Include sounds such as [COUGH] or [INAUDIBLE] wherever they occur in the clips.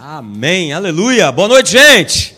Amém, aleluia. Boa noite, gente.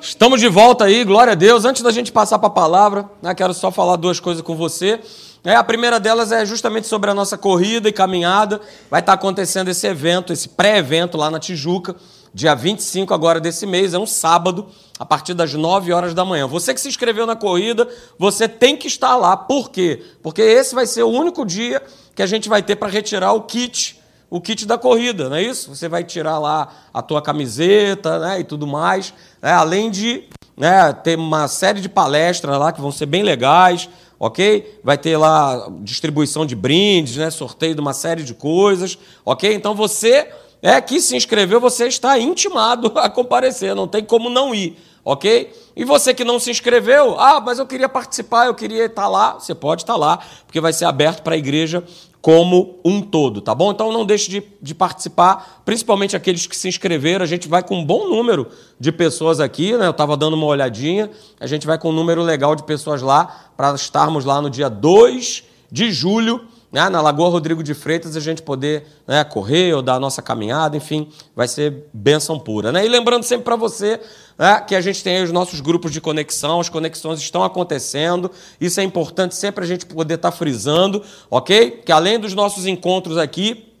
Estamos de volta aí, glória a Deus. Antes da gente passar para a palavra, né, quero só falar duas coisas com você. É, a primeira delas é justamente sobre a nossa corrida e caminhada. Vai estar acontecendo esse evento, esse pré-evento lá na Tijuca, dia 25 agora desse mês, é um sábado, a partir das 9 horas da manhã. Você que se inscreveu na corrida, você tem que estar lá. Por quê? Porque esse vai ser o único dia que a gente vai ter para retirar o kit o kit da corrida, não é isso? Você vai tirar lá a tua camiseta né, e tudo mais, né, além de né, ter uma série de palestras lá que vão ser bem legais, ok? Vai ter lá distribuição de brindes, né, sorteio de uma série de coisas, ok? Então você é que se inscreveu, você está intimado [LAUGHS] a comparecer, não tem como não ir, ok? E você que não se inscreveu, ah, mas eu queria participar, eu queria estar lá, você pode estar lá, porque vai ser aberto para a igreja como um todo, tá bom? Então não deixe de, de, participar, principalmente aqueles que se inscreveram. A gente vai com um bom número de pessoas aqui, né? Eu estava dando uma olhadinha. A gente vai com um número legal de pessoas lá para estarmos lá no dia 2 de julho né, na Lagoa Rodrigo de Freitas, a gente poder né, correr ou dar a nossa caminhada, enfim, vai ser bênção pura. Né? E lembrando sempre para você né, que a gente tem os nossos grupos de conexão, as conexões estão acontecendo, isso é importante sempre a gente poder estar tá frisando, ok? Que além dos nossos encontros aqui,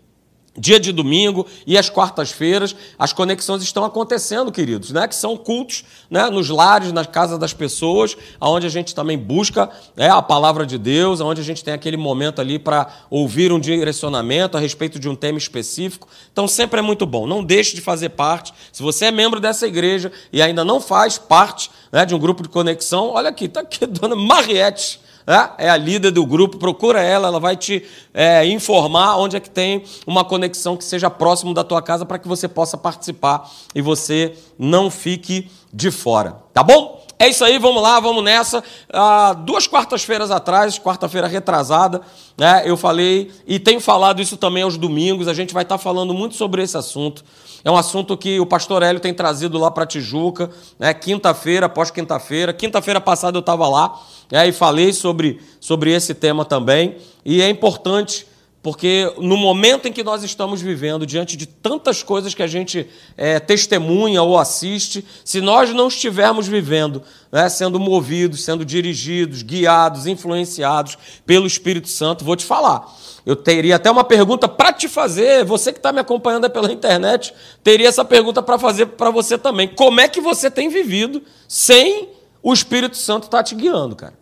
dia de domingo e as quartas-feiras, as conexões estão acontecendo, queridos, né? Que são cultos, né? Nos lares, nas casas das pessoas, aonde a gente também busca é, a palavra de Deus, aonde a gente tem aquele momento ali para ouvir um direcionamento a respeito de um tema específico. Então sempre é muito bom. Não deixe de fazer parte. Se você é membro dessa igreja e ainda não faz parte né, de um grupo de conexão, olha aqui, está aqui, [LAUGHS] dona Mariette é, a líder do grupo, procura ela, ela vai te é, informar onde é que tem uma conexão que seja próximo da tua casa para que você possa participar e você não fique de fora, tá bom? É isso aí, vamos lá, vamos nessa. Ah, duas quartas-feiras atrás, quarta-feira retrasada, né, eu falei e tenho falado isso também aos domingos. A gente vai estar falando muito sobre esse assunto. É um assunto que o pastor Hélio tem trazido lá para Tijuca, né, quinta-feira, após quinta-feira. Quinta-feira passada eu estava lá né, e falei sobre, sobre esse tema também. E é importante porque no momento em que nós estamos vivendo, diante de tantas coisas que a gente é, testemunha ou assiste, se nós não estivermos vivendo, né, sendo movidos, sendo dirigidos, guiados, influenciados pelo Espírito Santo, vou te falar. Eu teria até uma pergunta para te fazer, você que está me acompanhando pela internet, teria essa pergunta para fazer para você também. Como é que você tem vivido sem o Espírito Santo estar tá te guiando, cara?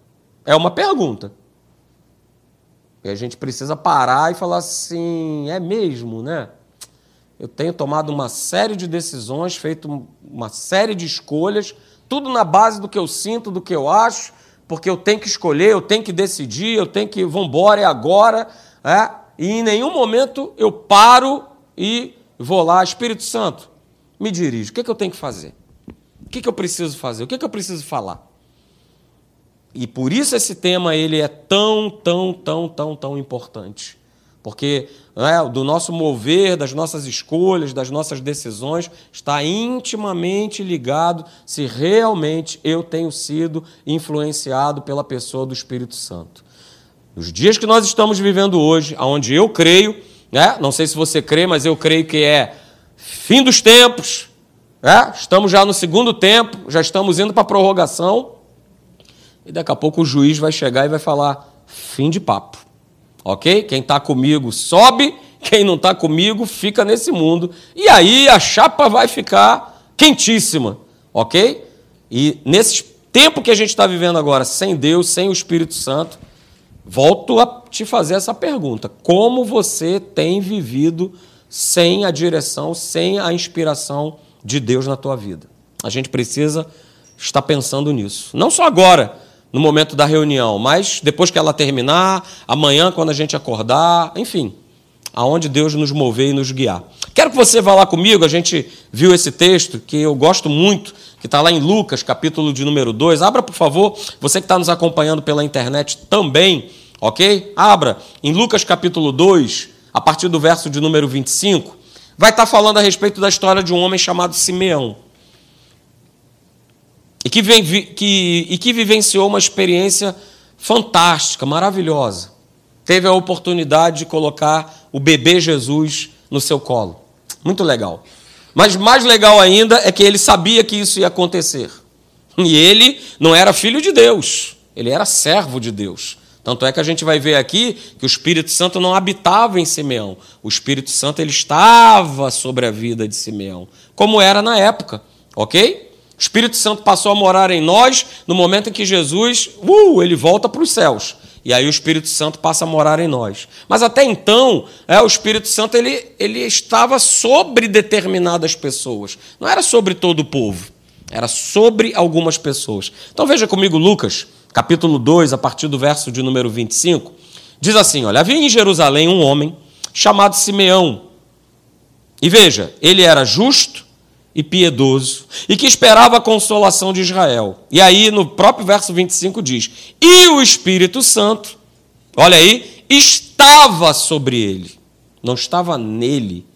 É uma pergunta. E a gente precisa parar e falar assim: é mesmo, né? Eu tenho tomado uma série de decisões, feito uma série de escolhas, tudo na base do que eu sinto, do que eu acho, porque eu tenho que escolher, eu tenho que decidir, eu tenho que, vambora, é agora. É? E em nenhum momento eu paro e vou lá, Espírito Santo, me dirige, o que, é que eu tenho que fazer? O que, é que eu preciso fazer? O que, que eu preciso falar? E por isso esse tema ele é tão, tão, tão, tão, tão importante. Porque né, do nosso mover, das nossas escolhas, das nossas decisões, está intimamente ligado se realmente eu tenho sido influenciado pela pessoa do Espírito Santo. Nos dias que nós estamos vivendo hoje, onde eu creio, né, não sei se você crê, mas eu creio que é fim dos tempos, né, estamos já no segundo tempo, já estamos indo para a prorrogação. E daqui a pouco o juiz vai chegar e vai falar: fim de papo. Ok? Quem está comigo sobe, quem não está comigo fica nesse mundo. E aí a chapa vai ficar quentíssima. Ok? E nesse tempo que a gente está vivendo agora, sem Deus, sem o Espírito Santo, volto a te fazer essa pergunta: como você tem vivido sem a direção, sem a inspiração de Deus na tua vida? A gente precisa estar pensando nisso. Não só agora, no momento da reunião, mas depois que ela terminar, amanhã, quando a gente acordar, enfim, aonde Deus nos mover e nos guiar. Quero que você vá lá comigo, a gente viu esse texto que eu gosto muito, que está lá em Lucas, capítulo de número 2. Abra, por favor, você que está nos acompanhando pela internet também, ok? Abra em Lucas, capítulo 2, a partir do verso de número 25. Vai estar tá falando a respeito da história de um homem chamado Simeão e que, que, e que vivenciou uma experiência fantástica, maravilhosa. Teve a oportunidade de colocar o bebê Jesus no seu colo. Muito legal. Mas mais legal ainda é que ele sabia que isso ia acontecer. E ele não era filho de Deus, ele era servo de Deus. Tanto é que a gente vai ver aqui que o Espírito Santo não habitava em Simeão. O Espírito Santo ele estava sobre a vida de Simeão, como era na época, ok? O Espírito Santo passou a morar em nós no momento em que Jesus, uh, ele volta para os céus. E aí o Espírito Santo passa a morar em nós. Mas até então, é, o Espírito Santo ele, ele estava sobre determinadas pessoas. Não era sobre todo o povo. Era sobre algumas pessoas. Então veja comigo Lucas, capítulo 2, a partir do verso de número 25. Diz assim: Olha, havia em Jerusalém um homem chamado Simeão. E veja, ele era justo e piedoso, e que esperava a consolação de Israel. E aí, no próprio verso 25 diz: E o Espírito Santo, olha aí, estava sobre ele. Não estava nele,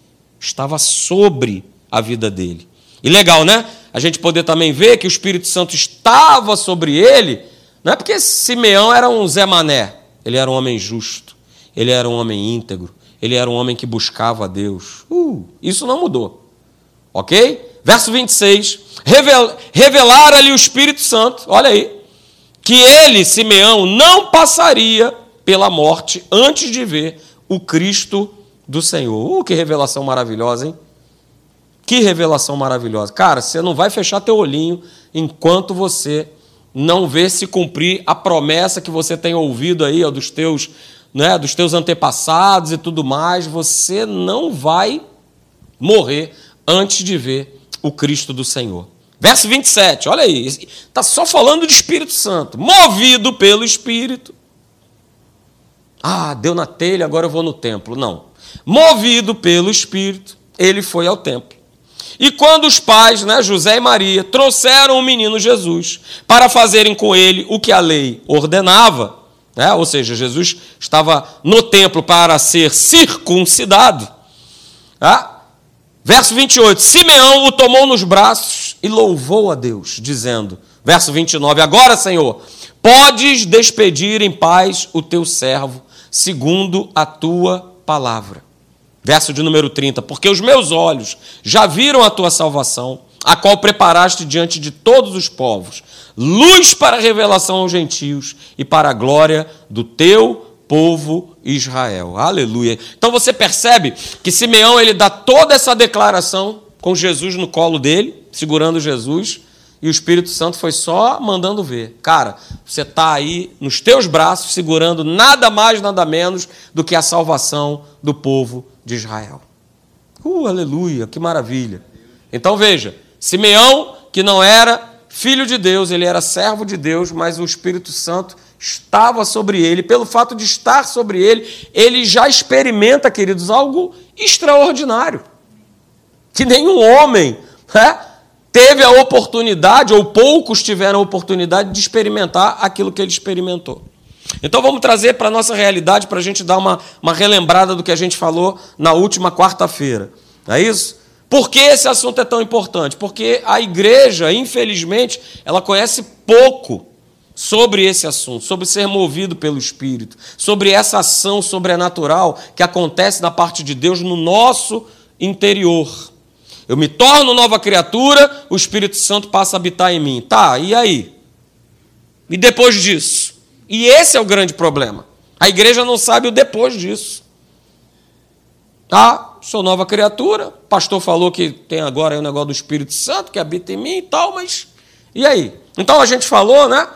estava sobre a vida dele. E legal, né? A gente poder também ver que o Espírito Santo estava sobre ele, não é porque Simeão era um Zé Mané, ele era um homem justo, ele era um homem íntegro, ele era um homem que buscava a Deus. Uh, isso não mudou. Ok? Verso 26. Revel, Revelara-lhe o Espírito Santo, olha aí, que ele, Simeão, não passaria pela morte antes de ver o Cristo do Senhor. Uh, que revelação maravilhosa, hein? Que revelação maravilhosa. Cara, você não vai fechar teu olhinho enquanto você não vê se cumprir a promessa que você tem ouvido aí ó, dos teus, né, dos teus antepassados e tudo mais. Você não vai morrer antes de ver o Cristo do Senhor. Verso 27, olha aí, está só falando de Espírito Santo, movido pelo Espírito. Ah, deu na telha, agora eu vou no templo. Não. Movido pelo Espírito, ele foi ao templo. E quando os pais, né, José e Maria, trouxeram o menino Jesus para fazerem com ele o que a lei ordenava, né, ou seja, Jesus estava no templo para ser circuncidado, tá? Verso 28, Simeão o tomou nos braços e louvou a Deus, dizendo, verso 29, agora, Senhor, podes despedir em paz o teu servo, segundo a tua palavra. Verso de número 30, porque os meus olhos já viram a tua salvação, a qual preparaste diante de todos os povos, luz para a revelação aos gentios e para a glória do teu povo Israel. Aleluia. Então você percebe que Simeão ele dá toda essa declaração com Jesus no colo dele, segurando Jesus, e o Espírito Santo foi só mandando ver. Cara, você está aí nos teus braços, segurando nada mais, nada menos do que a salvação do povo de Israel. Uh, aleluia, que maravilha. Então veja, Simeão, que não era filho de Deus, ele era servo de Deus, mas o Espírito Santo estava sobre ele, pelo fato de estar sobre ele, ele já experimenta, queridos, algo extraordinário. Que nenhum homem né, teve a oportunidade, ou poucos tiveram a oportunidade de experimentar aquilo que ele experimentou. Então vamos trazer para a nossa realidade para a gente dar uma, uma relembrada do que a gente falou na última quarta-feira. É isso? Por que esse assunto é tão importante? Porque a igreja, infelizmente, ela conhece pouco sobre esse assunto, sobre ser movido pelo Espírito, sobre essa ação sobrenatural que acontece da parte de Deus no nosso interior. Eu me torno nova criatura, o Espírito Santo passa a habitar em mim. Tá, e aí? E depois disso? E esse é o grande problema. A igreja não sabe o depois disso. Ah, sou nova criatura, o pastor falou que tem agora o negócio do Espírito Santo que habita em mim e tal, mas e aí? Então a gente falou, né?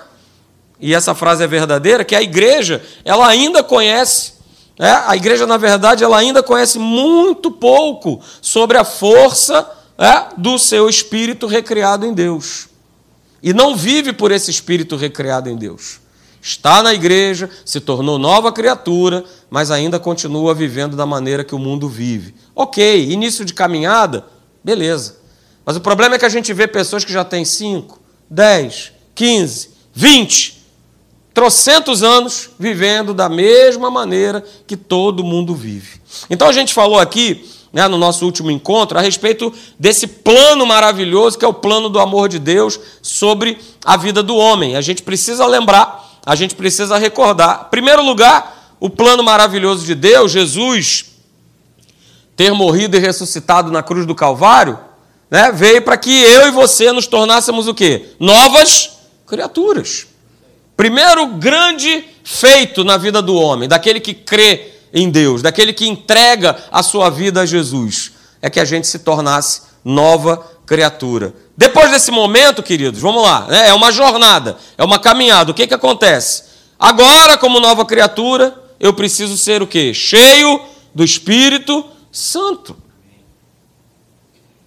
E essa frase é verdadeira, que a igreja, ela ainda conhece, né? a igreja, na verdade, ela ainda conhece muito pouco sobre a força né? do seu espírito recriado em Deus. E não vive por esse espírito recriado em Deus. Está na igreja, se tornou nova criatura, mas ainda continua vivendo da maneira que o mundo vive. Ok, início de caminhada, beleza. Mas o problema é que a gente vê pessoas que já têm 5, 10, 15, 20, trocentos anos vivendo da mesma maneira que todo mundo vive. Então a gente falou aqui, né, no nosso último encontro, a respeito desse plano maravilhoso que é o plano do amor de Deus sobre a vida do homem. A gente precisa lembrar, a gente precisa recordar. Em primeiro lugar, o plano maravilhoso de Deus, Jesus ter morrido e ressuscitado na cruz do Calvário, né, veio para que eu e você nos tornássemos o quê? Novas criaturas. Primeiro grande feito na vida do homem, daquele que crê em Deus, daquele que entrega a sua vida a Jesus, é que a gente se tornasse nova criatura. Depois desse momento, queridos, vamos lá, né? é uma jornada, é uma caminhada. O que, que acontece? Agora, como nova criatura, eu preciso ser o quê? Cheio do Espírito Santo.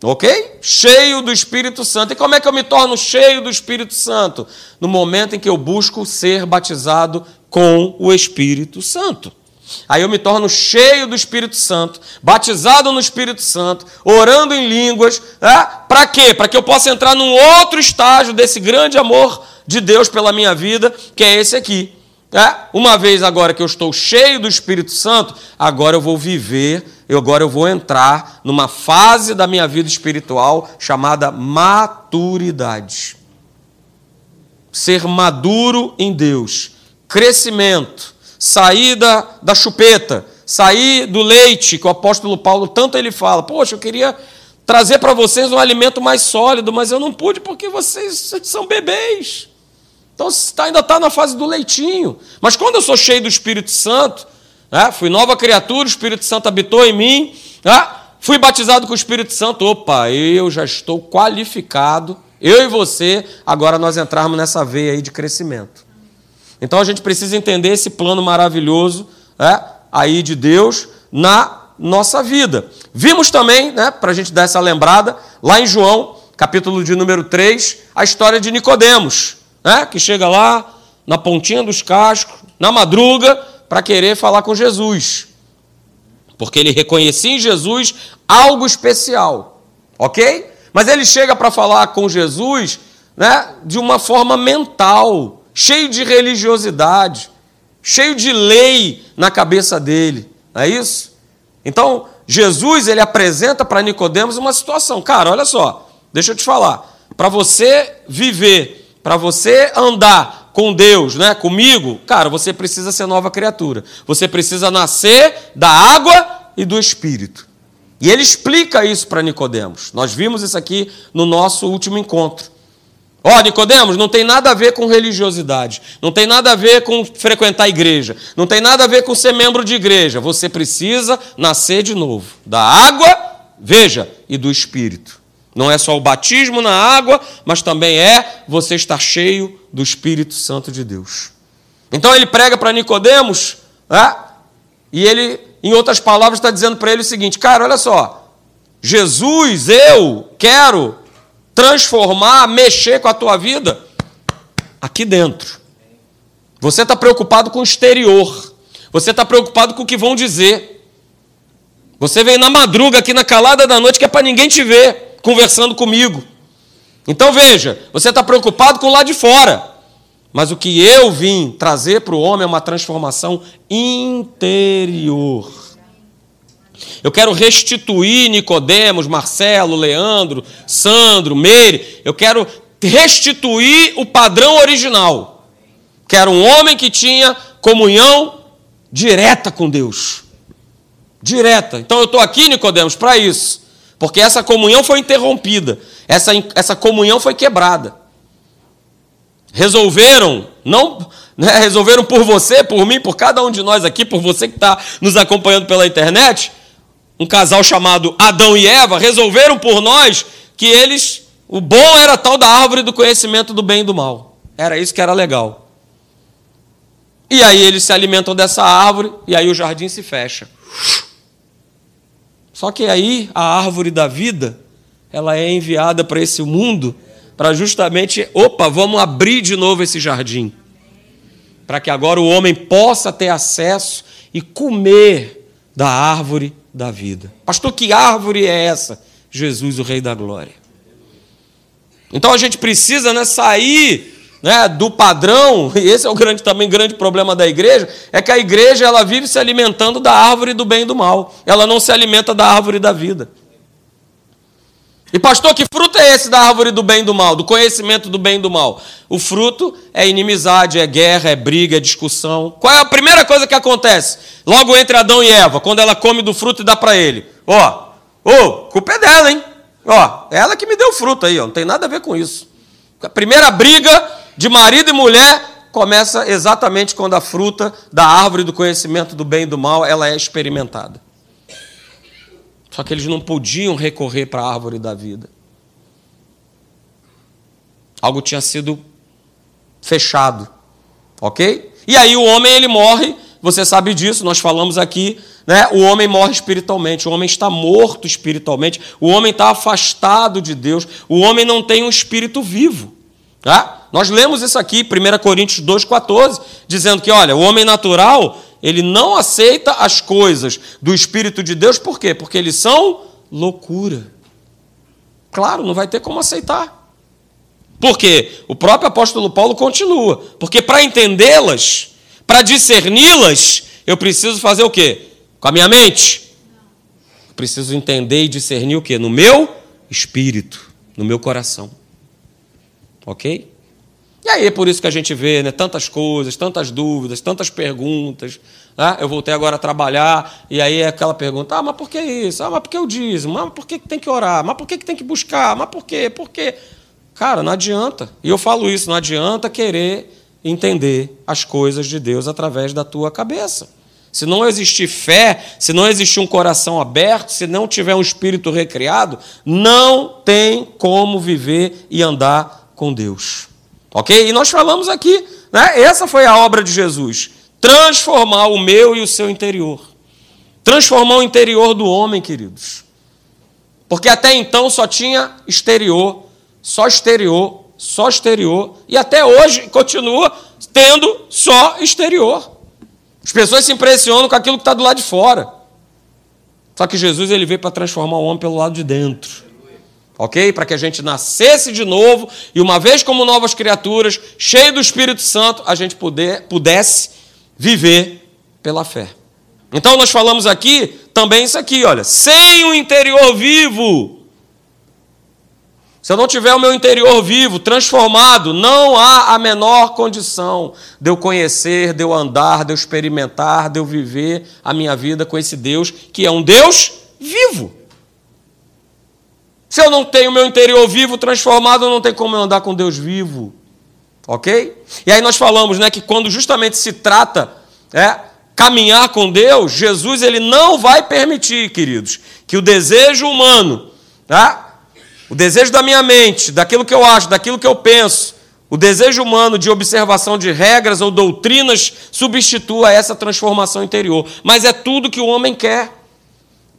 Ok? Cheio do Espírito Santo. E como é que eu me torno cheio do Espírito Santo? No momento em que eu busco ser batizado com o Espírito Santo. Aí eu me torno cheio do Espírito Santo, batizado no Espírito Santo, orando em línguas. Né? Para quê? Para que eu possa entrar num outro estágio desse grande amor de Deus pela minha vida, que é esse aqui. É? Uma vez agora que eu estou cheio do Espírito Santo, agora eu vou viver, eu agora eu vou entrar numa fase da minha vida espiritual chamada maturidade. Ser maduro em Deus, crescimento, sair da, da chupeta, sair do leite, que o apóstolo Paulo tanto ele fala. Poxa, eu queria trazer para vocês um alimento mais sólido, mas eu não pude porque vocês são bebês. Então tá, ainda está na fase do leitinho. Mas quando eu sou cheio do Espírito Santo, né, fui nova criatura, o Espírito Santo habitou em mim, né, fui batizado com o Espírito Santo, opa, eu já estou qualificado, eu e você, agora nós entrarmos nessa veia aí de crescimento. Então a gente precisa entender esse plano maravilhoso é, aí de Deus na nossa vida. Vimos também, né, para a gente dar essa lembrada, lá em João, capítulo de número 3, a história de Nicodemos, né, que chega lá na pontinha dos cascos, na madruga, para querer falar com Jesus. Porque ele reconhecia em Jesus algo especial. Ok? Mas ele chega para falar com Jesus né, de uma forma mental cheio de religiosidade, cheio de lei na cabeça dele. Não é isso? Então, Jesus ele apresenta para Nicodemos uma situação. Cara, olha só, deixa eu te falar. Para você viver, para você andar com Deus, né, comigo, cara, você precisa ser nova criatura. Você precisa nascer da água e do espírito. E ele explica isso para Nicodemos. Nós vimos isso aqui no nosso último encontro. Ó, oh, Nicodemos, não tem nada a ver com religiosidade, não tem nada a ver com frequentar a igreja, não tem nada a ver com ser membro de igreja. Você precisa nascer de novo, da água, veja, e do espírito. Não é só o batismo na água, mas também é você estar cheio do Espírito Santo de Deus. Então ele prega para Nicodemos, né? e ele, em outras palavras, está dizendo para ele o seguinte: cara, olha só, Jesus, eu quero transformar, mexer com a tua vida aqui dentro. Você está preocupado com o exterior. Você está preocupado com o que vão dizer. Você vem na madruga aqui na calada da noite que é para ninguém te ver conversando comigo. Então veja, você está preocupado com o lado de fora. Mas o que eu vim trazer para o homem é uma transformação interior. Eu quero restituir Nicodemos, Marcelo, Leandro, Sandro, Meire. Eu quero restituir o padrão original. Que era um homem que tinha comunhão direta com Deus. Direta. Então eu estou aqui, Nicodemos, para isso. Porque essa comunhão foi interrompida. Essa, essa comunhão foi quebrada. Resolveram, não né, resolveram por você, por mim, por cada um de nós aqui, por você que está nos acompanhando pela internet, um casal chamado Adão e Eva, resolveram por nós que eles, o bom era tal da árvore do conhecimento do bem e do mal. Era isso que era legal. E aí eles se alimentam dessa árvore e aí o jardim se fecha. Só que aí a árvore da vida, ela é enviada para esse mundo para justamente, opa, vamos abrir de novo esse jardim. Para que agora o homem possa ter acesso e comer da árvore da vida. Pastor, que árvore é essa? Jesus, o Rei da Glória. Então a gente precisa né, sair né, do padrão, [LAUGHS] e esse é o grande, também grande problema da igreja, é que a igreja ela vive se alimentando da árvore do bem e do mal. Ela não se alimenta da árvore da vida. E pastor, que fruto é esse da árvore do bem e do mal, do conhecimento do bem e do mal? O fruto é inimizade, é guerra, é briga, é discussão. Qual é a primeira coisa que acontece? Logo entre Adão e Eva, quando ela come do fruto e dá para ele. Ó, oh, oh, culpa é dela, hein? Ó, ela que me deu fruto aí, ó, não tem nada a ver com isso. A primeira briga de marido e mulher começa exatamente quando a fruta da árvore do conhecimento do bem e do mal ela é experimentada. Só que eles não podiam recorrer para a árvore da vida. Algo tinha sido fechado, ok? E aí o homem ele morre. Você sabe disso. Nós falamos aqui né? O homem morre espiritualmente, o homem está morto espiritualmente, o homem está afastado de Deus, o homem não tem um espírito vivo. Tá? Nós lemos isso aqui, 1 Coríntios 2,14, dizendo que, olha, o homem natural, ele não aceita as coisas do Espírito de Deus, por quê? Porque eles são loucura. Claro, não vai ter como aceitar. Por quê? O próprio apóstolo Paulo continua. Porque para entendê-las, para discerni-las, eu preciso fazer o quê? Com a minha mente? Eu preciso entender e discernir o que? No meu espírito, no meu coração. Ok? E aí é por isso que a gente vê né, tantas coisas, tantas dúvidas, tantas perguntas. Né? Eu voltei agora a trabalhar e aí é aquela pergunta: ah, mas por que isso? Ah, mas por que o dízimo? Ah, mas por que tem que orar? Mas por que tem que buscar? Mas por quê? Por quê? Cara, não adianta. E eu falo isso: não adianta querer entender as coisas de Deus através da tua cabeça. Se não existir fé, se não existir um coração aberto, se não tiver um espírito recriado, não tem como viver e andar com Deus. Ok? E nós falamos aqui, né? essa foi a obra de Jesus: transformar o meu e o seu interior. Transformar o interior do homem, queridos. Porque até então só tinha exterior, só exterior, só exterior, e até hoje continua tendo só exterior. As pessoas se impressionam com aquilo que está do lado de fora. Só que Jesus ele veio para transformar o homem pelo lado de dentro. Ok? Para que a gente nascesse de novo e, uma vez como novas criaturas, cheio do Espírito Santo, a gente puder, pudesse viver pela fé. Então, nós falamos aqui também isso aqui, olha. Sem o interior vivo, se eu não tiver o meu interior vivo, transformado, não há a menor condição de eu conhecer, de eu andar, de eu experimentar, de eu viver a minha vida com esse Deus, que é um Deus vivo. Se eu não tenho o meu interior vivo transformado, não tem como eu andar com Deus vivo. Ok? E aí nós falamos né, que quando justamente se trata é, caminhar com Deus, Jesus ele não vai permitir, queridos, que o desejo humano, tá? O desejo da minha mente, daquilo que eu acho, daquilo que eu penso, o desejo humano de observação de regras ou doutrinas substitua essa transformação interior. Mas é tudo que o homem quer.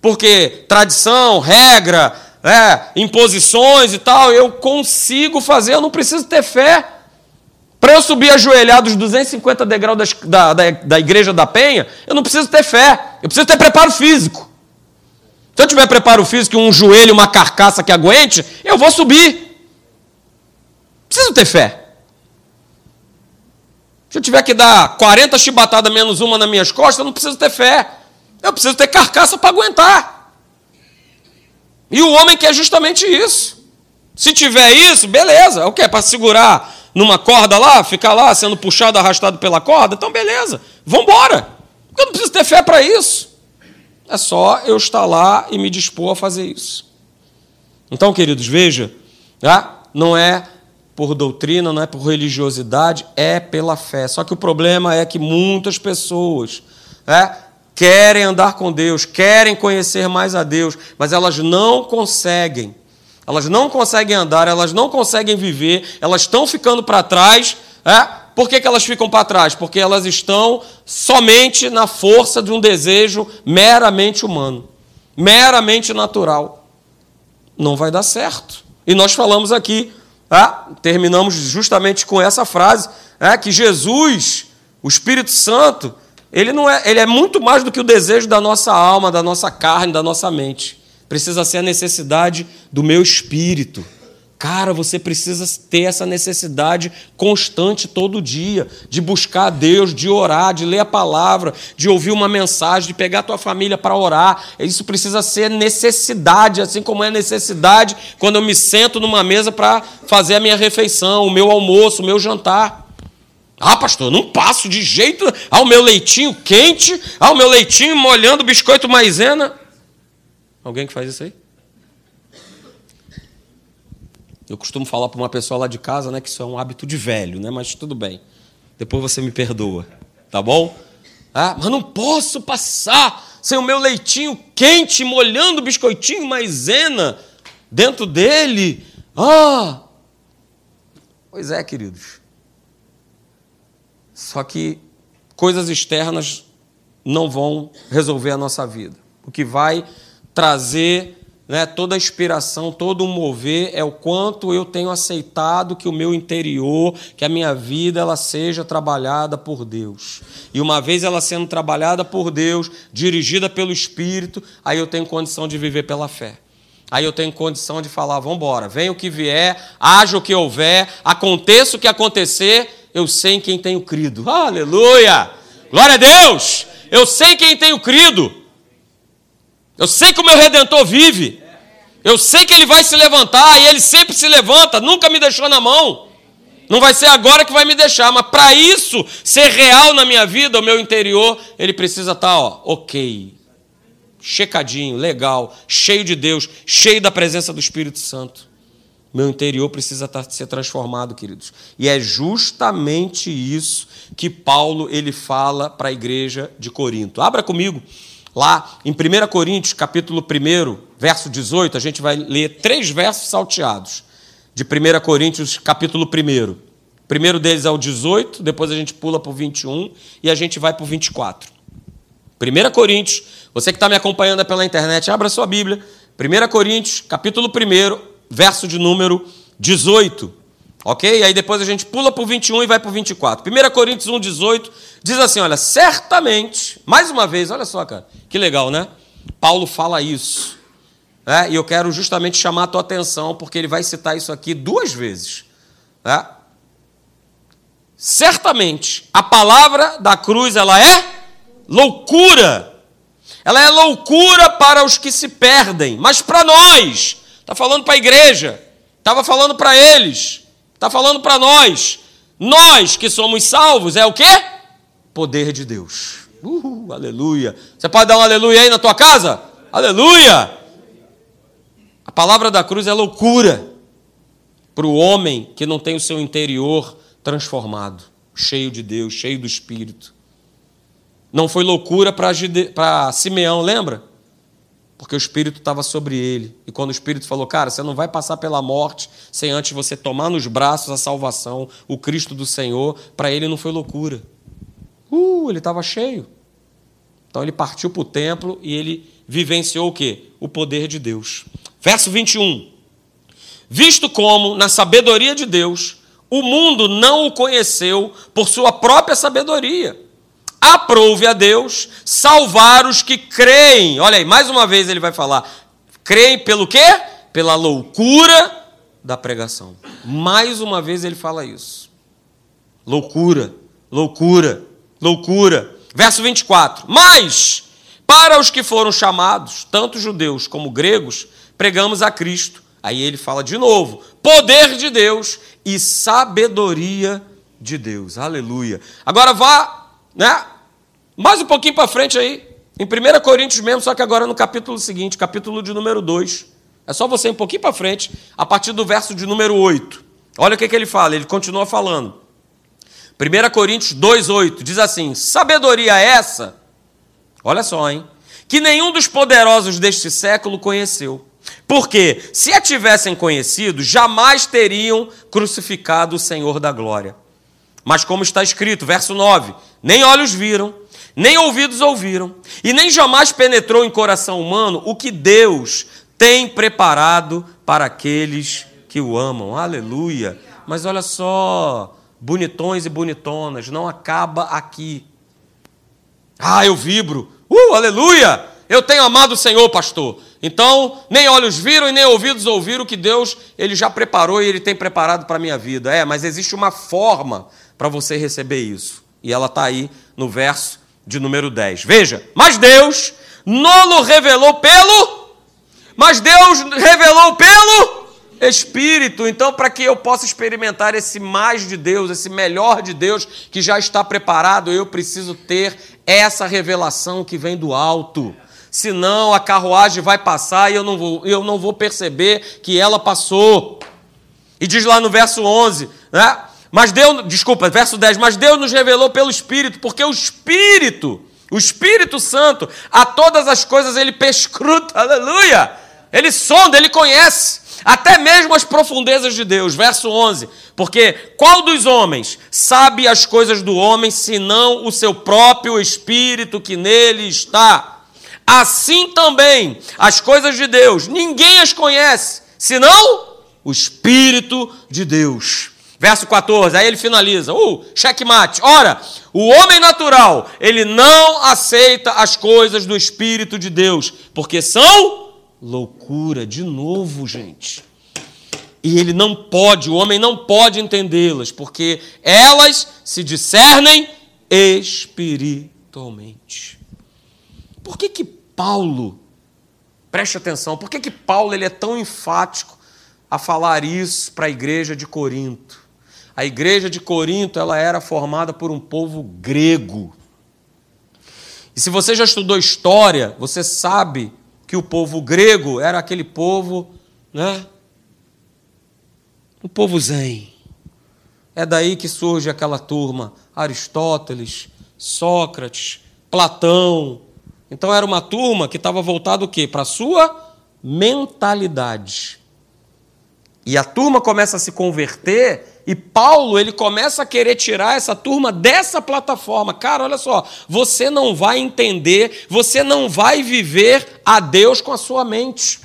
Porque tradição, regra, é, imposições e tal, eu consigo fazer, eu não preciso ter fé. Para eu subir ajoelhado os 250 degraus da, da, da igreja da Penha, eu não preciso ter fé, eu preciso ter preparo físico. Se eu tiver preparo físico, um joelho, uma carcaça que aguente, eu vou subir. Preciso ter fé. Se eu tiver que dar 40 chibatadas menos uma nas minhas costas, eu não preciso ter fé. Eu preciso ter carcaça para aguentar. E o homem quer justamente isso. Se tiver isso, beleza. O que? Para segurar numa corda lá, ficar lá sendo puxado, arrastado pela corda? Então, beleza. Vamos embora. Eu não preciso ter fé para isso. É só eu estar lá e me dispor a fazer isso. Então, queridos, veja, tá? não é por doutrina, não é por religiosidade, é pela fé. Só que o problema é que muitas pessoas né, querem andar com Deus, querem conhecer mais a Deus, mas elas não conseguem. Elas não conseguem andar, elas não conseguem viver, elas estão ficando para trás. É? Por que, que elas ficam para trás? Porque elas estão somente na força de um desejo meramente humano, meramente natural. Não vai dar certo. E nós falamos aqui, tá? terminamos justamente com essa frase, é, que Jesus, o Espírito Santo, ele, não é, ele é muito mais do que o desejo da nossa alma, da nossa carne, da nossa mente. Precisa ser a necessidade do meu espírito. Cara, você precisa ter essa necessidade constante todo dia de buscar a Deus, de orar, de ler a palavra, de ouvir uma mensagem, de pegar a tua família para orar. Isso precisa ser necessidade, assim como é necessidade quando eu me sento numa mesa para fazer a minha refeição, o meu almoço, o meu jantar. Ah, pastor, não passo de jeito ao meu leitinho quente, ao meu leitinho molhando biscoito maisena. Alguém que faz isso aí? Eu costumo falar para uma pessoa lá de casa, né, que isso é um hábito de velho, né? Mas tudo bem. Depois você me perdoa, tá bom? Ah, mas não posso passar sem o meu leitinho quente molhando o biscoitinho maisena dentro dele. Ah! Pois é, queridos. Só que coisas externas não vão resolver a nossa vida. O que vai trazer né, toda a inspiração, todo o mover é o quanto eu tenho aceitado que o meu interior, que a minha vida, ela seja trabalhada por Deus. E uma vez ela sendo trabalhada por Deus, dirigida pelo Espírito, aí eu tenho condição de viver pela fé. Aí eu tenho condição de falar: vamos embora, venha o que vier, haja o que houver, aconteça o que acontecer, eu sei em quem tenho crido. Aleluia! Glória a Deus! Eu sei quem tenho crido. Eu sei que o meu redentor vive. Eu sei que ele vai se levantar e ele sempre se levanta, nunca me deixou na mão. Não vai ser agora que vai me deixar, mas para isso ser real na minha vida, o meu interior, ele precisa estar, tá, ó, ok, checadinho, legal, cheio de Deus, cheio da presença do Espírito Santo. Meu interior precisa ser transformado, queridos. E é justamente isso que Paulo ele fala para a igreja de Corinto. Abra comigo Lá em 1 Coríntios, capítulo 1, verso 18, a gente vai ler três versos salteados. De 1 Coríntios, capítulo 1. O primeiro deles é o 18, depois a gente pula para o 21 e a gente vai para o 24. 1 Coríntios, você que está me acompanhando pela internet, abra sua Bíblia. 1 Coríntios, capítulo 1, verso de número 18. Ok? Aí depois a gente pula para o 21 e vai para o 24. 1 Coríntios 1, 18 diz assim: olha, certamente, mais uma vez, olha só, cara, que legal, né? Paulo fala isso. Né? E eu quero justamente chamar a tua atenção, porque ele vai citar isso aqui duas vezes. Né? Certamente, a palavra da cruz ela é loucura. Ela é loucura para os que se perdem, mas para nós, está falando para a igreja, estava falando para eles. Está falando para nós. Nós que somos salvos é o quê? Poder de Deus. Uhul, aleluia. Você pode dar um aleluia aí na tua casa? Aleluia! A palavra da cruz é loucura para o homem que não tem o seu interior transformado, cheio de Deus, cheio do Espírito. Não foi loucura para Simeão, lembra? Porque o Espírito estava sobre ele. E quando o Espírito falou, cara, você não vai passar pela morte sem antes você tomar nos braços a salvação, o Cristo do Senhor, para ele não foi loucura. Uh, ele estava cheio. Então ele partiu para o templo e ele vivenciou o quê? O poder de Deus. Verso 21. Visto como, na sabedoria de Deus, o mundo não o conheceu por sua própria sabedoria aprouve a Deus salvar os que creem. Olha aí, mais uma vez ele vai falar. Creem pelo quê? Pela loucura da pregação. Mais uma vez ele fala isso. Loucura, loucura, loucura. Verso 24. Mas, para os que foram chamados, tanto judeus como gregos, pregamos a Cristo. Aí ele fala de novo: poder de Deus e sabedoria de Deus. Aleluia. Agora vá, né? Mais um pouquinho para frente aí, em 1 Coríntios mesmo, só que agora no capítulo seguinte, capítulo de número 2. É só você ir um pouquinho para frente, a partir do verso de número 8. Olha o que, que ele fala, ele continua falando. 1 Coríntios 2,8 diz assim: Sabedoria essa, olha só, hein? Que nenhum dos poderosos deste século conheceu. Porque, se a tivessem conhecido, jamais teriam crucificado o Senhor da glória. Mas, como está escrito, verso 9: Nem olhos viram, nem ouvidos ouviram, e nem jamais penetrou em coração humano o que Deus tem preparado para aqueles que o amam. Aleluia! Mas olha só, bonitões e bonitonas, não acaba aqui. Ah, eu vibro. Uh, aleluia! Eu tenho amado o Senhor, pastor. Então, nem olhos viram e nem ouvidos ouviram o que Deus ele já preparou e ele tem preparado para a minha vida. É, mas existe uma forma para você receber isso. E ela está aí no verso de número 10. Veja, mas Deus nolo revelou pelo. Mas Deus revelou pelo Espírito. Então, para que eu possa experimentar esse mais de Deus, esse melhor de Deus que já está preparado, eu preciso ter essa revelação que vem do alto. Senão a carruagem vai passar e eu não vou, eu não vou perceber que ela passou. E diz lá no verso 11, né? Mas Deus, desculpa, verso 10, mas Deus nos revelou pelo Espírito, porque o Espírito, o Espírito Santo, a todas as coisas ele pescruta, aleluia! Ele sonda, ele conhece até mesmo as profundezas de Deus. Verso 11: Porque qual dos homens sabe as coisas do homem, senão o seu próprio espírito que nele está? Assim também as coisas de Deus, ninguém as conhece, senão o Espírito de Deus. Verso 14, aí ele finaliza, uh, checkmate. Ora, o homem natural, ele não aceita as coisas do Espírito de Deus, porque são loucura, de novo, gente. E ele não pode, o homem não pode entendê-las, porque elas se discernem espiritualmente. Por que que Paulo, preste atenção, por que que Paulo ele é tão enfático a falar isso para a igreja de Corinto? A igreja de Corinto, ela era formada por um povo grego. E se você já estudou história, você sabe que o povo grego era aquele povo, né? O povo zen. É daí que surge aquela turma, Aristóteles, Sócrates, Platão. Então era uma turma que estava voltada o quê? Para a sua mentalidade. E a turma começa a se converter e Paulo, ele começa a querer tirar essa turma dessa plataforma. Cara, olha só, você não vai entender, você não vai viver a Deus com a sua mente.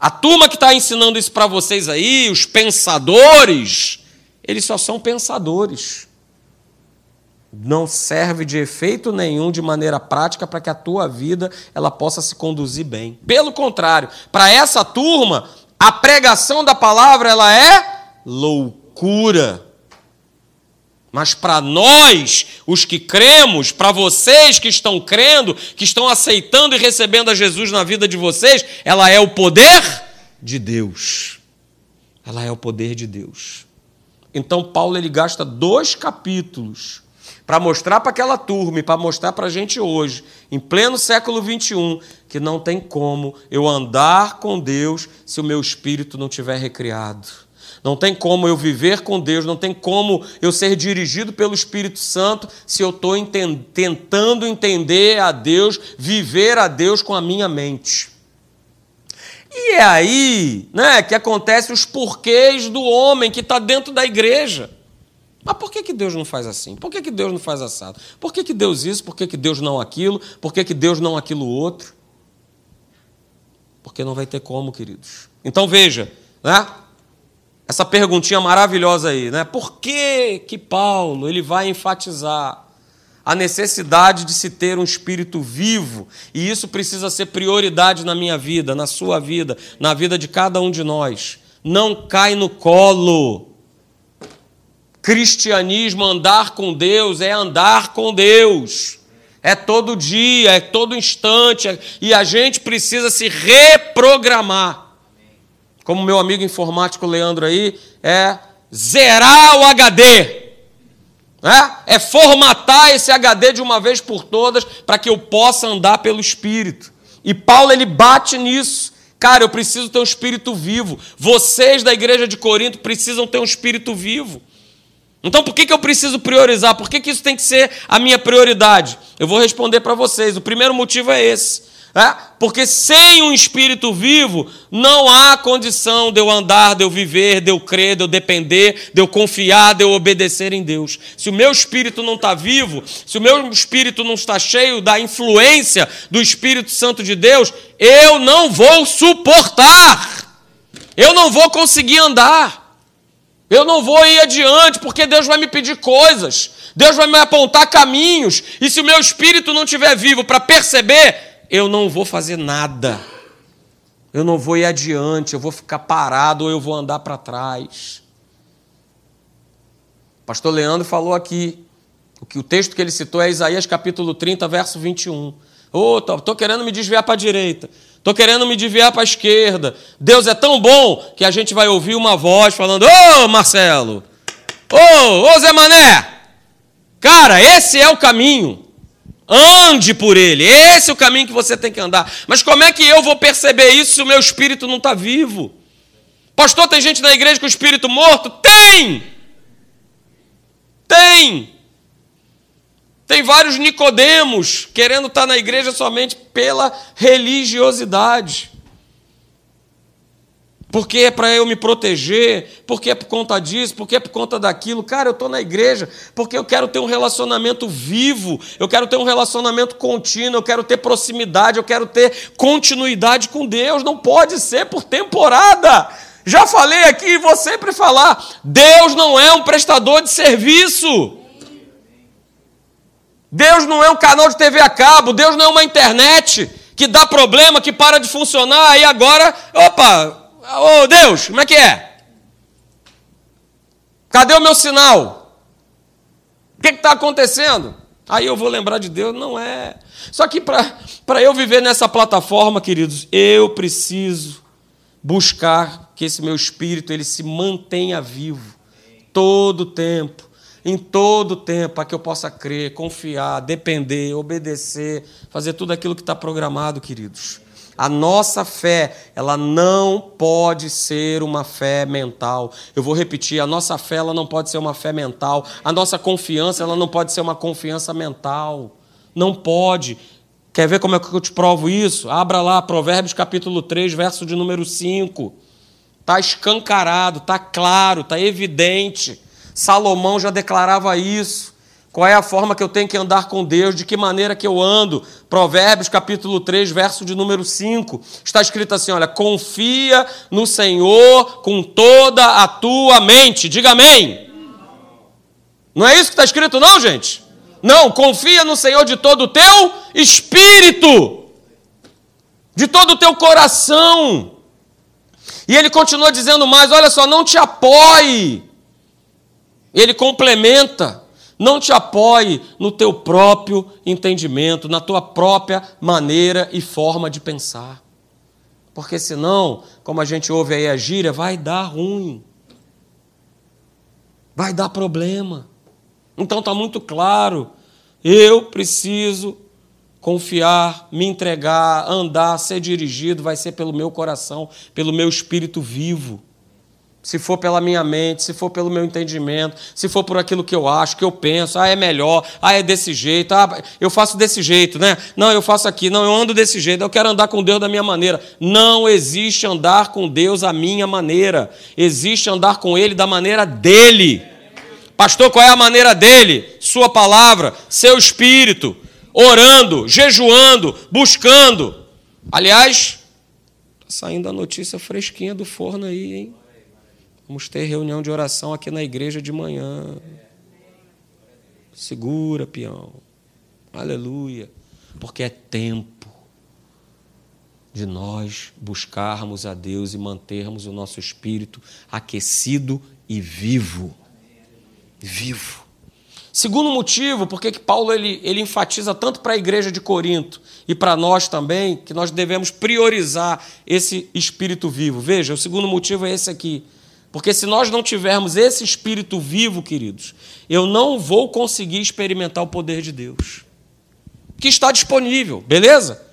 A turma que está ensinando isso para vocês aí, os pensadores, eles só são pensadores. Não serve de efeito nenhum de maneira prática para que a tua vida ela possa se conduzir bem. Pelo contrário, para essa turma, a pregação da palavra ela é loucura. Mas para nós, os que cremos, para vocês que estão crendo, que estão aceitando e recebendo a Jesus na vida de vocês, ela é o poder de Deus. Ela é o poder de Deus. Então Paulo ele gasta dois capítulos para mostrar para aquela turma e para mostrar para a gente hoje, em pleno século 21, que não tem como eu andar com Deus se o meu espírito não tiver recriado. Não tem como eu viver com Deus, não tem como eu ser dirigido pelo Espírito Santo se eu estou tentando entender a Deus, viver a Deus com a minha mente. E é aí né, que acontecem os porquês do homem que está dentro da igreja. Mas por que, que Deus não faz assim? Por que, que Deus não faz assado? Por que, que Deus isso? Por que, que Deus não aquilo? Por que, que Deus não aquilo outro? Porque não vai ter como, queridos. Então veja, né? Essa perguntinha maravilhosa aí, né? Por que que Paulo ele vai enfatizar a necessidade de se ter um espírito vivo e isso precisa ser prioridade na minha vida, na sua vida, na vida de cada um de nós? Não cai no colo. Cristianismo, andar com Deus é andar com Deus. É todo dia, é todo instante, é... e a gente precisa se reprogramar como meu amigo informático Leandro aí, é zerar o HD. É, é formatar esse HD de uma vez por todas para que eu possa andar pelo Espírito. E Paulo ele bate nisso. Cara, eu preciso ter um espírito vivo. Vocês da igreja de Corinto precisam ter um espírito vivo. Então, por que, que eu preciso priorizar? Por que, que isso tem que ser a minha prioridade? Eu vou responder para vocês. O primeiro motivo é esse. É? Porque sem um espírito vivo, não há condição de eu andar, de eu viver, de eu crer, de eu depender, de eu confiar, de eu obedecer em Deus. Se o meu espírito não está vivo, se o meu espírito não está cheio da influência do Espírito Santo de Deus, eu não vou suportar, eu não vou conseguir andar, eu não vou ir adiante, porque Deus vai me pedir coisas, Deus vai me apontar caminhos, e se o meu espírito não estiver vivo para perceber, eu não vou fazer nada. Eu não vou ir adiante, eu vou ficar parado ou eu vou andar para trás. O pastor Leandro falou aqui, o que o texto que ele citou é Isaías capítulo 30, verso 21. Ô, oh, tô, tô querendo me desviar para a direita. Tô querendo me desviar para a esquerda. Deus é tão bom que a gente vai ouvir uma voz falando: Ô oh, Marcelo! Ô, oh, ô Zé Mané! Cara, esse é o caminho. Ande por ele. Esse é o caminho que você tem que andar. Mas como é que eu vou perceber isso se o meu espírito não está vivo? Pastor, tem gente na igreja com o espírito morto? Tem! Tem! Tem vários Nicodemos querendo estar na igreja somente pela religiosidade. Porque é para eu me proteger, porque é por conta disso, porque é por conta daquilo. Cara, eu estou na igreja porque eu quero ter um relacionamento vivo, eu quero ter um relacionamento contínuo, eu quero ter proximidade, eu quero ter continuidade com Deus. Não pode ser por temporada. Já falei aqui e vou sempre falar: Deus não é um prestador de serviço. Deus não é um canal de TV a cabo, Deus não é uma internet que dá problema, que para de funcionar, aí agora, opa, ô oh, Deus, como é que é? Cadê o meu sinal? O que está acontecendo? Aí eu vou lembrar de Deus, não é. Só que para eu viver nessa plataforma, queridos, eu preciso buscar que esse meu espírito ele se mantenha vivo todo o tempo em todo o tempo, para que eu possa crer, confiar, depender, obedecer, fazer tudo aquilo que está programado, queridos. A nossa fé, ela não pode ser uma fé mental. Eu vou repetir, a nossa fé ela não pode ser uma fé mental. A nossa confiança, ela não pode ser uma confiança mental. Não pode. Quer ver como é que eu te provo isso? Abra lá Provérbios capítulo 3, verso de número 5. Está escancarado, está claro, está evidente. Salomão já declarava isso. Qual é a forma que eu tenho que andar com Deus? De que maneira que eu ando? Provérbios capítulo 3, verso de número 5. Está escrito assim: olha, confia no Senhor com toda a tua mente. Diga amém. Não é isso que está escrito, não, gente? Não, confia no Senhor de todo o teu espírito, de todo o teu coração. E ele continua dizendo mais: olha só, não te apoie ele complementa. Não te apoie no teu próprio entendimento, na tua própria maneira e forma de pensar. Porque senão, como a gente ouve aí a gíria, vai dar ruim. Vai dar problema. Então está muito claro. Eu preciso confiar, me entregar, andar, ser dirigido, vai ser pelo meu coração, pelo meu espírito vivo se for pela minha mente, se for pelo meu entendimento, se for por aquilo que eu acho, que eu penso, ah, é melhor, ah, é desse jeito, ah, eu faço desse jeito, né? Não, eu faço aqui, não, eu ando desse jeito, eu quero andar com Deus da minha maneira. Não existe andar com Deus à minha maneira, existe andar com Ele da maneira dele. Pastor, qual é a maneira dele? Sua palavra, seu espírito, orando, jejuando, buscando. Aliás, tá saindo a notícia fresquinha do forno aí, hein? Vamos ter reunião de oração aqui na igreja de manhã. Segura, peão. Aleluia. Porque é tempo de nós buscarmos a Deus e mantermos o nosso espírito aquecido e vivo. Vivo. Segundo motivo, porque que Paulo ele, ele enfatiza tanto para a igreja de Corinto e para nós também, que nós devemos priorizar esse espírito vivo. Veja, o segundo motivo é esse aqui. Porque se nós não tivermos esse espírito vivo, queridos, eu não vou conseguir experimentar o poder de Deus. Que está disponível, beleza?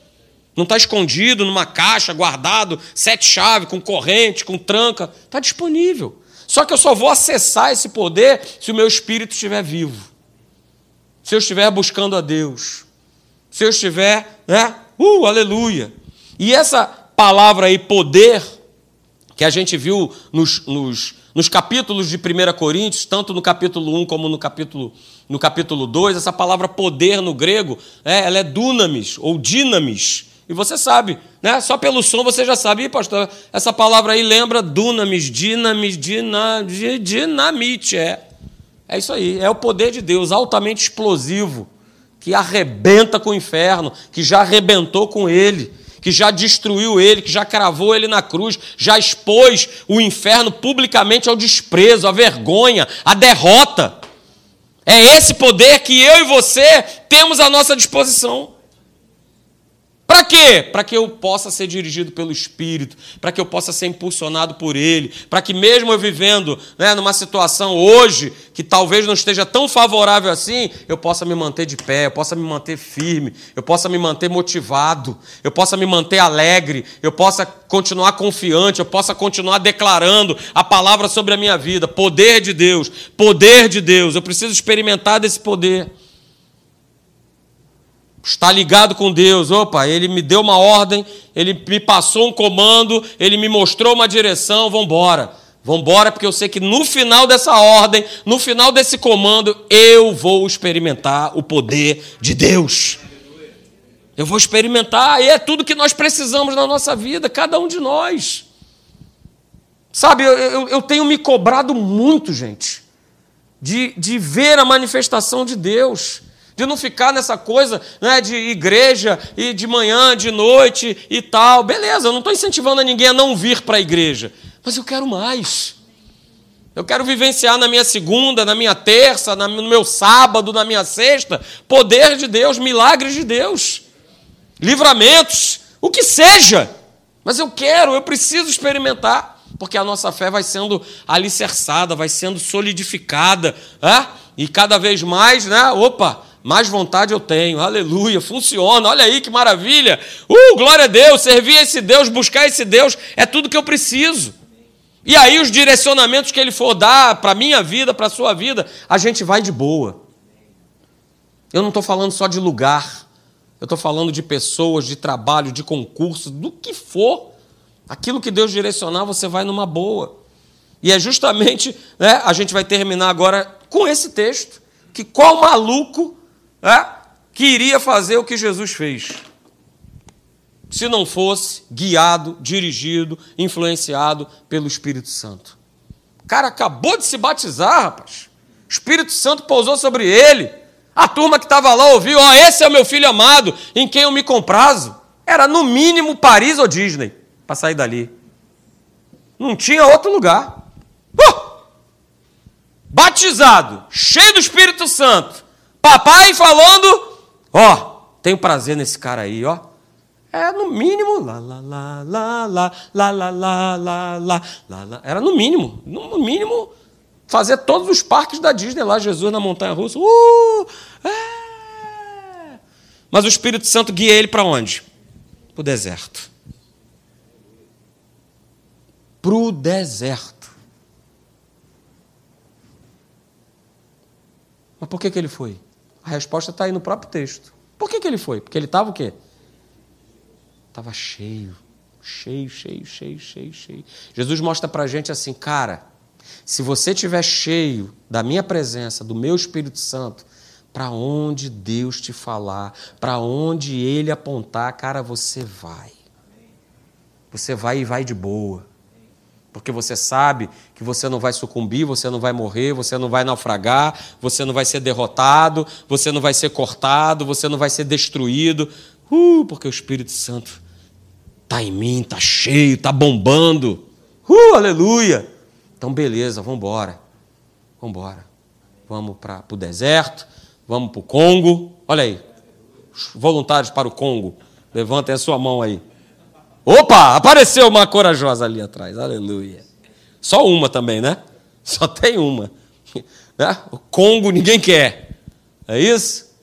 Não está escondido numa caixa, guardado, sete chaves, com corrente, com tranca. Está disponível. Só que eu só vou acessar esse poder se o meu espírito estiver vivo. Se eu estiver buscando a Deus. Se eu estiver, né? Uh, aleluia. E essa palavra aí, poder, que a gente viu nos, nos, nos, capítulos de 1 Coríntios, tanto no capítulo 1 como no capítulo, no capítulo 2, essa palavra poder no grego, é, ela é dunamis ou dinamis. E você sabe, né? só pelo som você já sabe, pastor, essa palavra aí lembra dunamis, dinamis, dina, dinamite. É. é isso aí, é o poder de Deus, altamente explosivo, que arrebenta com o inferno, que já arrebentou com ele que já destruiu ele, que já cravou ele na cruz, já expôs o inferno publicamente ao desprezo, à vergonha, à derrota. É esse poder que eu e você temos à nossa disposição. Para quê? Para que eu possa ser dirigido pelo Espírito, para que eu possa ser impulsionado por Ele, para que mesmo eu vivendo né, numa situação hoje que talvez não esteja tão favorável assim, eu possa me manter de pé, eu possa me manter firme, eu possa me manter motivado, eu possa me manter alegre, eu possa continuar confiante, eu possa continuar declarando a palavra sobre a minha vida. Poder de Deus, poder de Deus, eu preciso experimentar desse poder está ligado com Deus. Opa, ele me deu uma ordem, ele me passou um comando, ele me mostrou uma direção, vamos embora. Vamos embora, porque eu sei que no final dessa ordem, no final desse comando, eu vou experimentar o poder de Deus. Eu vou experimentar, e é tudo que nós precisamos na nossa vida, cada um de nós. Sabe, eu, eu, eu tenho me cobrado muito, gente, de, de ver a manifestação de Deus de não ficar nessa coisa né, de igreja e de manhã, de noite e tal. Beleza, eu não estou incentivando a ninguém a não vir para a igreja, mas eu quero mais. Eu quero vivenciar na minha segunda, na minha terça, no meu sábado, na minha sexta, poder de Deus, milagres de Deus, livramentos, o que seja. Mas eu quero, eu preciso experimentar, porque a nossa fé vai sendo alicerçada, vai sendo solidificada, é? e cada vez mais, né? Opa, mais vontade eu tenho, aleluia, funciona, olha aí que maravilha, uh, glória a Deus, servir esse Deus, buscar esse Deus, é tudo que eu preciso. E aí, os direcionamentos que Ele for dar para a minha vida, para a sua vida, a gente vai de boa. Eu não estou falando só de lugar, eu estou falando de pessoas, de trabalho, de concurso, do que for. Aquilo que Deus direcionar, você vai numa boa. E é justamente, né, a gente vai terminar agora com esse texto, que qual maluco é, que iria fazer o que Jesus fez. Se não fosse guiado, dirigido, influenciado pelo Espírito Santo. O cara acabou de se batizar, rapaz. O Espírito Santo pousou sobre ele. A turma que estava lá ouviu: Ó, oh, esse é o meu filho amado, em quem eu me comprazo. Era no mínimo Paris ou Disney para sair dali. Não tinha outro lugar. Uh! Batizado, cheio do Espírito Santo, Papai falando, ó, tenho prazer nesse cara aí, ó. É no mínimo, lá, lá, lá, lá, lá, lá, lá, lá, lá, lá, lá. Era no mínimo, no mínimo, fazer todos os parques da Disney lá, Jesus na montanha russa. Uh, é. Mas o Espírito Santo guia ele para onde? Para o deserto. Para o deserto. Mas por que, que ele foi? A resposta está aí no próprio texto. Por que, que ele foi? Porque ele estava o quê? Estava cheio, cheio, cheio, cheio, cheio, cheio. Jesus mostra para a gente assim, cara, se você estiver cheio da minha presença, do meu Espírito Santo, para onde Deus te falar, para onde Ele apontar, cara, você vai. Você vai e vai de boa porque você sabe que você não vai sucumbir, você não vai morrer, você não vai naufragar, você não vai ser derrotado, você não vai ser cortado, você não vai ser destruído, uh, porque o Espírito Santo está em mim, está cheio, está bombando. Uh, aleluia! Então, beleza, vamos embora. Vamos embora. Vamos para o deserto, vamos para o Congo. Olha aí, voluntários para o Congo. Levantem a sua mão aí. Opa, apareceu uma corajosa ali atrás, aleluia. Só uma também, né? [LAUGHS] Só tem uma. [LAUGHS] Né? O Congo ninguém quer. É isso?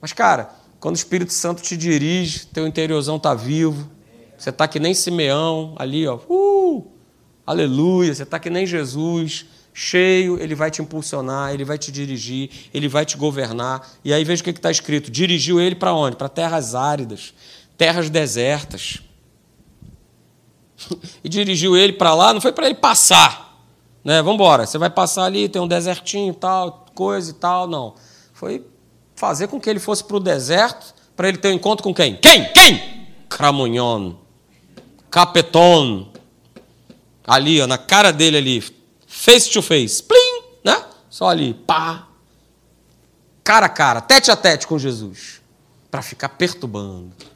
Mas, cara, quando o Espírito Santo te dirige, teu interiorzão está vivo, você está que nem Simeão, ali, ó. Uh, aleluia, você está que nem Jesus, cheio, ele vai te impulsionar, ele vai te dirigir, ele vai te governar. E aí veja o que está escrito: dirigiu ele para onde? Para terras áridas, terras desertas [LAUGHS] e dirigiu ele para lá, não foi para ele passar, né? Vamos embora, você vai passar ali, tem um desertinho, tal, coisa e tal, não. Foi fazer com que ele fosse para o deserto, para ele ter um encontro com quem? Quem? Quem? Cramunhon, Capeton, ali, ó, na cara dele ali, face to face, plim, né? Só ali, pá, cara a cara, tete a tete com Jesus, para ficar perturbando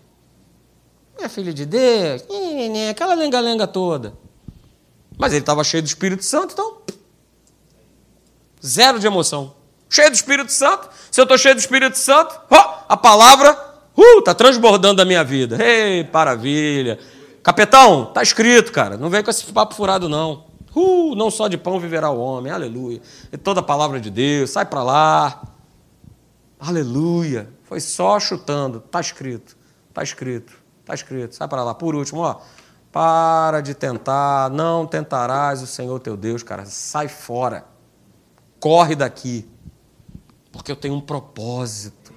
é filho de Deus, aquela lenga-lenga toda. Mas ele estava cheio do Espírito Santo, então. Zero de emoção. Cheio do Espírito Santo. Se eu estou cheio do Espírito Santo, ó, a palavra Uh, tá transbordando a minha vida. Ei, maravilha. Capetão, tá escrito, cara. Não vem com esse papo furado, não. Uh, não só de pão viverá o homem. Aleluia. Toda a palavra de Deus. Sai para lá. Aleluia. Foi só chutando. Tá escrito. Tá escrito. Tá escrito. Sai para lá. Por último, ó. Para de tentar. Não tentarás o Senhor teu Deus, cara. Sai fora. Corre daqui. Porque eu tenho um propósito.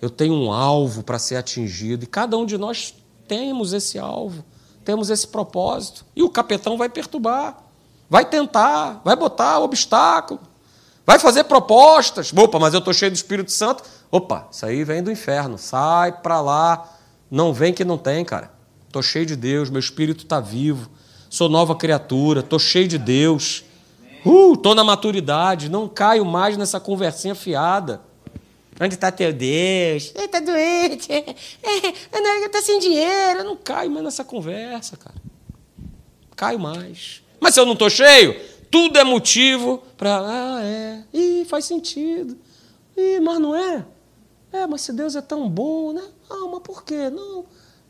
Eu tenho um alvo para ser atingido. E cada um de nós temos esse alvo. Temos esse propósito. E o capetão vai perturbar. Vai tentar. Vai botar obstáculo. Vai fazer propostas. Opa, mas eu estou cheio do Espírito Santo. Opa, isso aí vem do inferno. Sai para lá. Não vem que não tem, cara. Estou cheio de Deus. Meu espírito está vivo. Sou nova criatura. Estou cheio de Deus. Estou uh, na maturidade. Não caio mais nessa conversinha fiada. Onde está teu Deus? Ele está doente. [LAUGHS] Está sem dinheiro. Eu não caio mais nessa conversa, cara. Caio mais. Mas se eu não estou cheio, tudo é motivo para. Ah, é. Ih, faz sentido. Ih, mas não é? É, mas se Deus é tão bom, né? Ah, mas por quê? Não.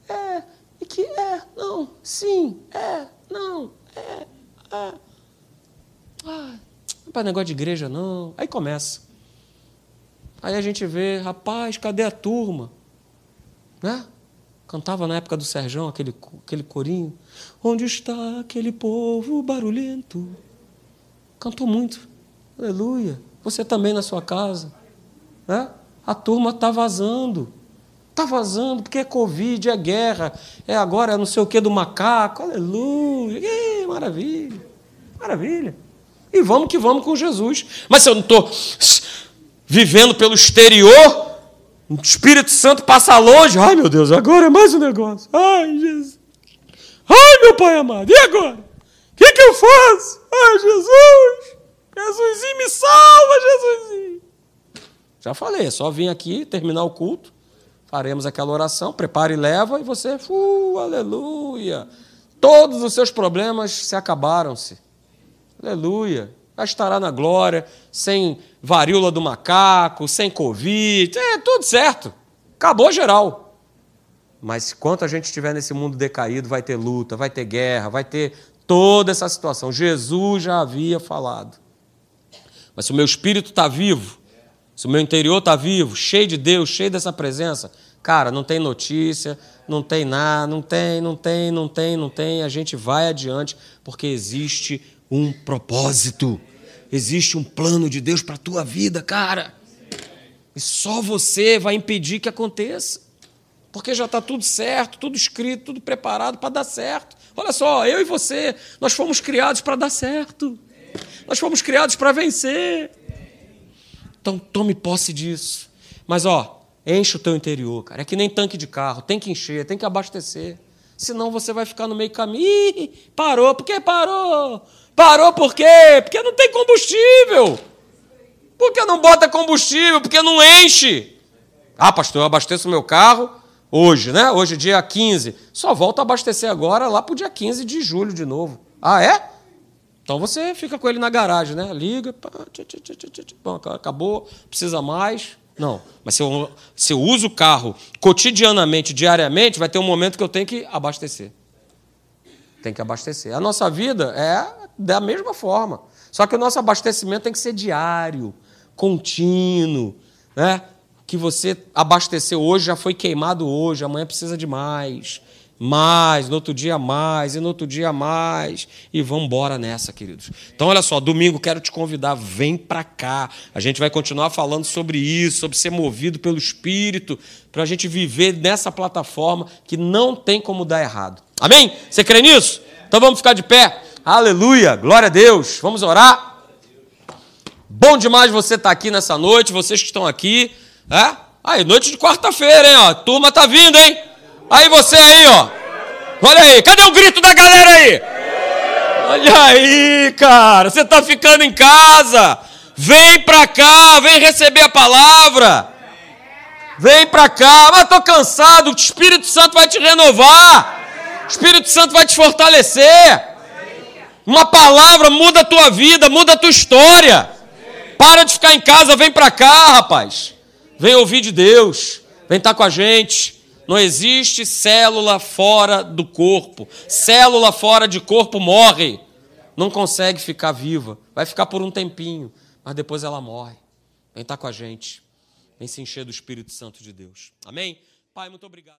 É. E que é. Não. Sim. É. Não. É. É. Ah, não é para negócio de igreja, não. Aí começa. Aí a gente vê, rapaz, cadê a turma? Né? Cantava na época do Serjão aquele, aquele corinho. Onde está aquele povo barulhento? Cantou muito. Aleluia. Você também na sua casa. Né? A turma está vazando. Está vazando, porque é Covid, é guerra, é agora não sei o que do macaco. Aleluia. Ih, maravilha. Maravilha. E vamos que vamos com Jesus. Mas se eu não estou vivendo pelo exterior, o Espírito Santo passa longe. Ai, meu Deus, agora é mais um negócio. Ai, Jesus. Ai, meu Pai amado, e agora? O que, que eu faço? Ai, Jesus! Jesusinho, me salva, Jesusinho! Já falei, é só vir aqui, terminar o culto, faremos aquela oração, prepare e leva, e você, uh, aleluia! Todos os seus problemas se acabaram-se. Aleluia! Já estará na glória, sem varíola do macaco, sem Covid, é tudo certo. Acabou geral. Mas enquanto a gente estiver nesse mundo decaído, vai ter luta, vai ter guerra, vai ter toda essa situação. Jesus já havia falado. Mas se o meu espírito está vivo, se o meu interior está vivo, cheio de Deus, cheio dessa presença, cara, não tem notícia, não tem nada, não tem, não tem, não tem, não tem. A gente vai adiante porque existe um propósito, existe um plano de Deus para a tua vida, cara. E só você vai impedir que aconteça porque já está tudo certo, tudo escrito, tudo preparado para dar certo. Olha só, eu e você, nós fomos criados para dar certo. Nós fomos criados para vencer. Então tome posse disso. Mas ó, enche o teu interior, cara. É que nem tanque de carro, tem que encher, tem que abastecer. Senão você vai ficar no meio caminho. Ih, parou, por que parou? Parou por quê? Porque não tem combustível. Por que não bota combustível? Porque não enche. Ah, pastor, eu abasteço meu carro, hoje, né? Hoje, dia 15. Só volta a abastecer agora lá para o dia 15 de julho de novo. Ah, é? Então você fica com ele na garagem, né? Liga, pá, tchê, tchê, tchê, bom, acabou, precisa mais. Não, mas se eu, se eu uso o carro cotidianamente, diariamente, vai ter um momento que eu tenho que abastecer. Tem que abastecer. A nossa vida é da mesma forma. Só que o nosso abastecimento tem que ser diário, contínuo, né? que você abasteceu hoje já foi queimado hoje, amanhã precisa de mais, mais, no outro dia mais, e no outro dia mais, e vamos embora nessa, queridos. Então, olha só, domingo quero te convidar, vem para cá. A gente vai continuar falando sobre isso, sobre ser movido pelo Espírito, para a gente viver nessa plataforma que não tem como dar errado. Amém? Você crê nisso? Então vamos ficar de pé. Aleluia, glória a Deus. Vamos orar. Bom demais você estar aqui nessa noite, vocês que estão aqui. É? Aí, noite de quarta-feira, hein, ó. Turma tá vindo, hein? Aí você aí, ó. Olha aí, cadê o grito da galera aí? Olha aí, cara. Você tá ficando em casa. Vem pra cá, vem receber a palavra. Vem pra cá. Mas tô cansado. O Espírito Santo vai te renovar. O Espírito Santo vai te fortalecer. Uma palavra muda a tua vida, muda a tua história. Para de ficar em casa, vem pra cá, rapaz. Vem ouvir de Deus. Vem estar com a gente. Não existe célula fora do corpo. Célula fora de corpo morre. Não consegue ficar viva. Vai ficar por um tempinho, mas depois ela morre. Vem estar com a gente. Vem se encher do Espírito Santo de Deus. Amém? Pai, muito obrigado.